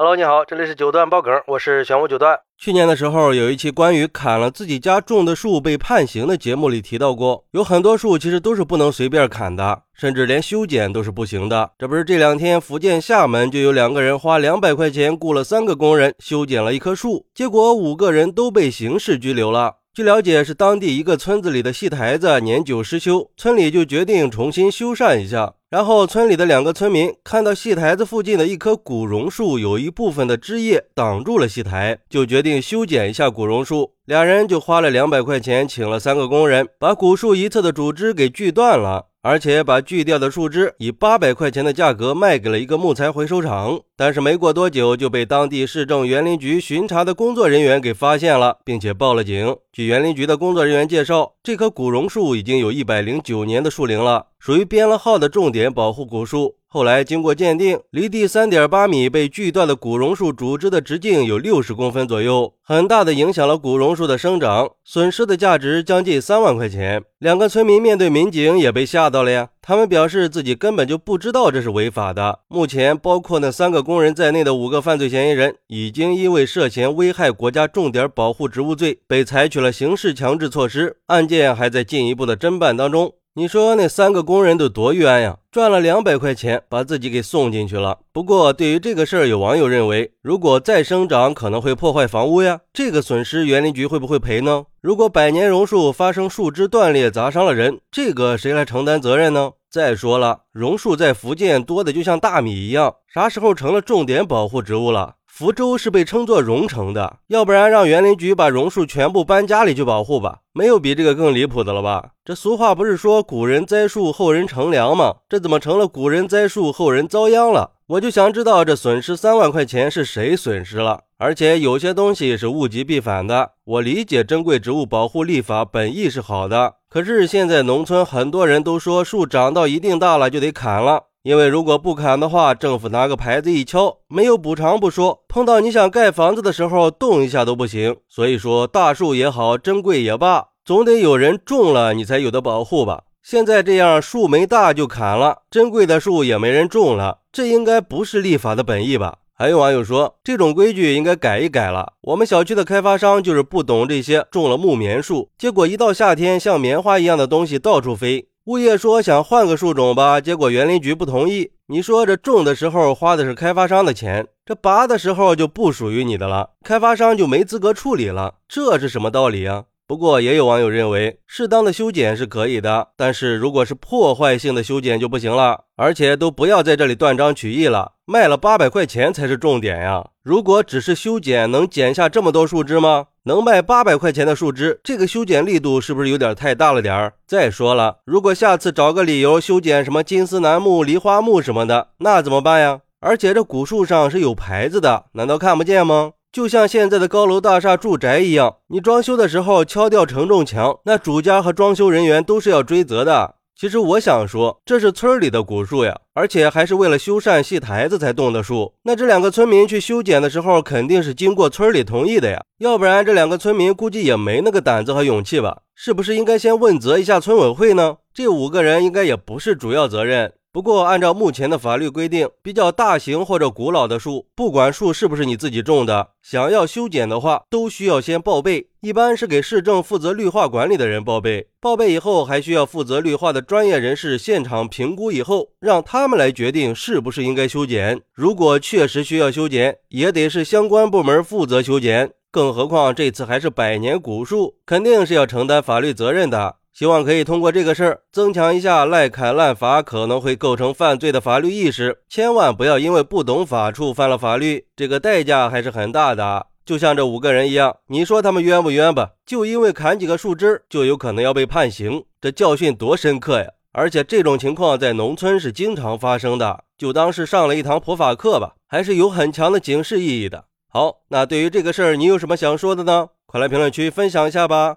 Hello，你好，这里是九段爆梗，我是玄武九段。去年的时候，有一期关于砍了自己家种的树被判刑的节目里提到过，有很多树其实都是不能随便砍的，甚至连修剪都是不行的。这不是这两天福建厦门就有两个人花两百块钱雇了三个工人修剪了一棵树，结果五个人都被刑事拘留了。据了解，是当地一个村子里的戏台子年久失修，村里就决定重新修缮一下。然后，村里的两个村民看到戏台子附近的一棵古榕树有一部分的枝叶挡住了戏台，就决定修剪一下古榕树。俩人就花了两百块钱，请了三个工人，把古树一侧的主枝给锯断了。而且把锯掉的树枝以八百块钱的价格卖给了一个木材回收厂，但是没过多久就被当地市政园林局巡查的工作人员给发现了，并且报了警。据园林局的工作人员介绍，这棵古榕树已经有一百零九年的树龄了，属于编了号的重点保护古树。后来经过鉴定，离地三点八米被锯断的古榕树主枝的直径有六十公分左右，很大的影响了古榕树的生长，损失的价值将近三万块钱。两个村民面对民警也被吓到了呀，他们表示自己根本就不知道这是违法的。目前，包括那三个工人在内的五个犯罪嫌疑人，已经因为涉嫌危害国家重点保护植物罪被采取了刑事强制措施，案件还在进一步的侦办当中。你说那三个工人都多冤呀，赚了两百块钱，把自己给送进去了。不过对于这个事儿，有网友认为，如果再生长，可能会破坏房屋呀，这个损失园林局会不会赔呢？如果百年榕树发生树枝断裂砸伤了人，这个谁来承担责任呢？再说了，榕树在福建多的就像大米一样，啥时候成了重点保护植物了？福州是被称作榕城的，要不然让园林局把榕树全部搬家里去保护吧，没有比这个更离谱的了吧？这俗话不是说古人栽树，后人乘凉吗？这怎么成了古人栽树，后人遭殃了？我就想知道这损失三万块钱是谁损失了？而且有些东西是物极必反的。我理解珍贵植物保护立法本意是好的，可是现在农村很多人都说树长到一定大了就得砍了。因为如果不砍的话，政府拿个牌子一敲，没有补偿不说，碰到你想盖房子的时候，动一下都不行。所以说，大树也好，珍贵也罢，总得有人种了，你才有的保护吧。现在这样，树没大就砍了，珍贵的树也没人种了，这应该不是立法的本意吧？还有网友说，这种规矩应该改一改了。我们小区的开发商就是不懂这些，种了木棉树，结果一到夏天，像棉花一样的东西到处飞。物业说想换个树种吧，结果园林局不同意。你说这种的时候花的是开发商的钱，这拔的时候就不属于你的了，开发商就没资格处理了，这是什么道理啊？不过也有网友认为，适当的修剪是可以的，但是如果是破坏性的修剪就不行了，而且都不要在这里断章取义了，卖了八百块钱才是重点呀。如果只是修剪，能剪下这么多树枝吗？能卖八百块钱的树枝，这个修剪力度是不是有点太大了点儿？再说了，如果下次找个理由修剪什么金丝楠木、梨花木什么的，那怎么办呀？而且这古树上是有牌子的，难道看不见吗？就像现在的高楼大厦住宅一样，你装修的时候敲掉承重墙，那主家和装修人员都是要追责的。其实我想说，这是村里的古树呀，而且还是为了修缮戏台子才动的树。那这两个村民去修剪的时候，肯定是经过村里同意的呀，要不然这两个村民估计也没那个胆子和勇气吧？是不是应该先问责一下村委会呢？这五个人应该也不是主要责任。不过，按照目前的法律规定，比较大型或者古老的树，不管树是不是你自己种的，想要修剪的话，都需要先报备。一般是给市政负责绿化管理的人报备。报备以后，还需要负责绿化的专业人士现场评估以后，让他们来决定是不是应该修剪。如果确实需要修剪，也得是相关部门负责修剪。更何况这次还是百年古树，肯定是要承担法律责任的。希望可以通过这个事儿增强一下滥砍滥伐可能会构成犯罪的法律意识，千万不要因为不懂法触犯了法律，这个代价还是很大的。就像这五个人一样，你说他们冤不冤吧？就因为砍几个树枝，就有可能要被判刑，这教训多深刻呀！而且这种情况在农村是经常发生的，就当是上了一堂普法课吧，还是有很强的警示意义的。好，那对于这个事儿，你有什么想说的呢？快来评论区分享一下吧！